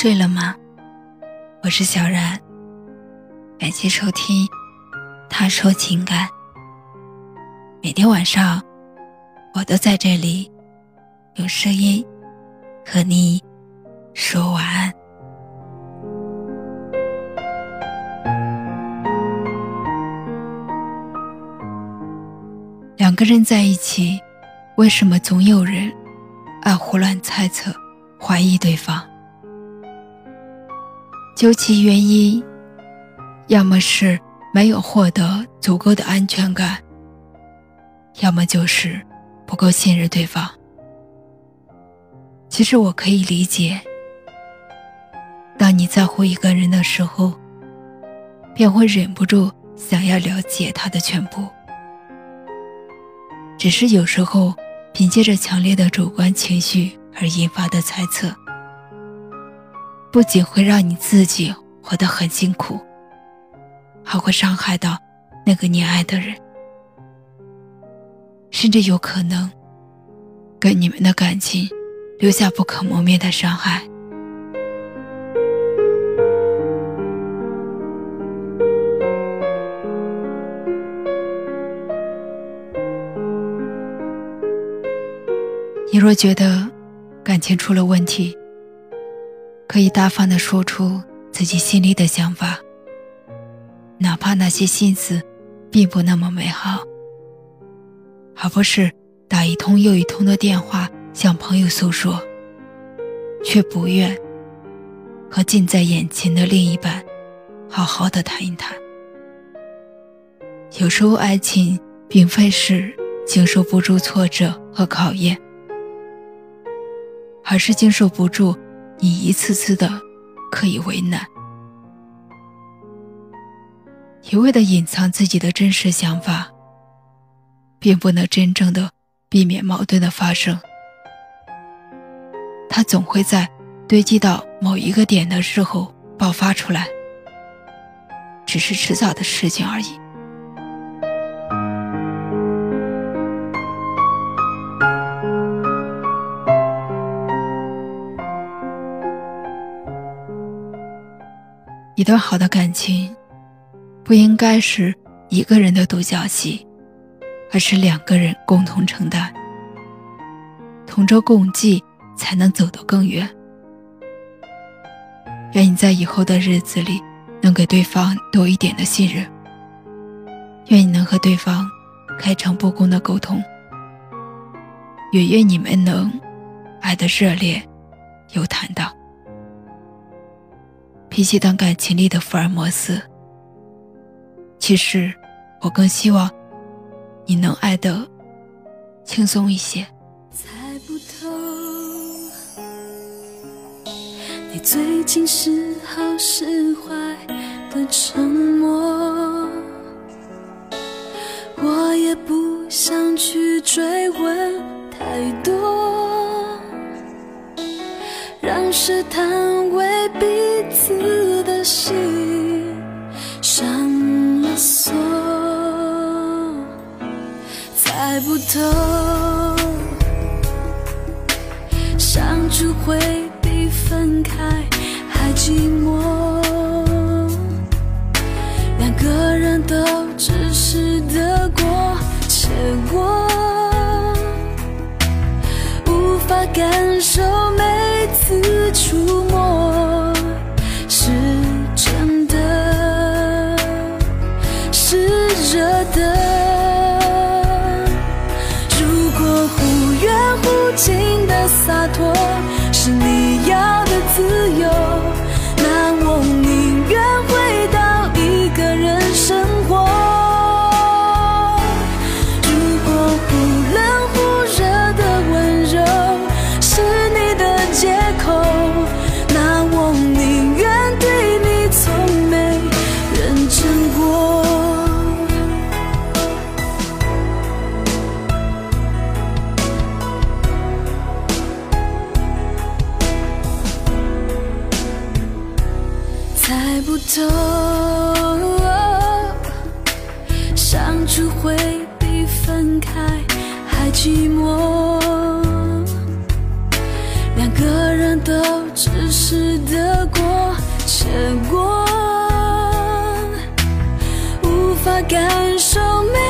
睡了吗？我是小然，感谢收听《他说情感》。每天晚上，我都在这里用声音和你说晚安。两个人在一起，为什么总有人爱胡乱猜测、怀疑对方？究其原因，要么是没有获得足够的安全感，要么就是不够信任对方。其实我可以理解，当你在乎一个人的时候，便会忍不住想要了解他的全部。只是有时候，凭借着强烈的主观情绪而引发的猜测。不仅会让你自己活得很辛苦，还会伤害到那个你爱的人，甚至有可能给你们的感情留下不可磨灭的伤害。你若觉得感情出了问题，可以大方的说出自己心里的想法，哪怕那些心思并不那么美好，而不是打一通又一通的电话向朋友诉说，却不愿和近在眼前的另一半好好的谈一谈。有时候，爱情并非是经受不住挫折和考验，而是经受不住。你一次次的刻意为难，一味的隐藏自己的真实想法，并不能真正的避免矛盾的发生。它总会在堆积到某一个点的时候爆发出来，只是迟早的事情而已。一段好的感情，不应该是一个人的独角戏，而是两个人共同承担，同舟共济，才能走得更远。愿你在以后的日子里，能给对方多一点的信任。愿你能和对方开诚布公的沟通，也愿你们能爱得热烈又坦荡。比起当感情里的福尔摩斯，其实我更希望你能爱得轻松一些。猜不透你最近是好是坏的沉默，我也不想去追问太多，试探为彼。此的心上了锁，猜不透，相处会比分开还寂寞，出感受没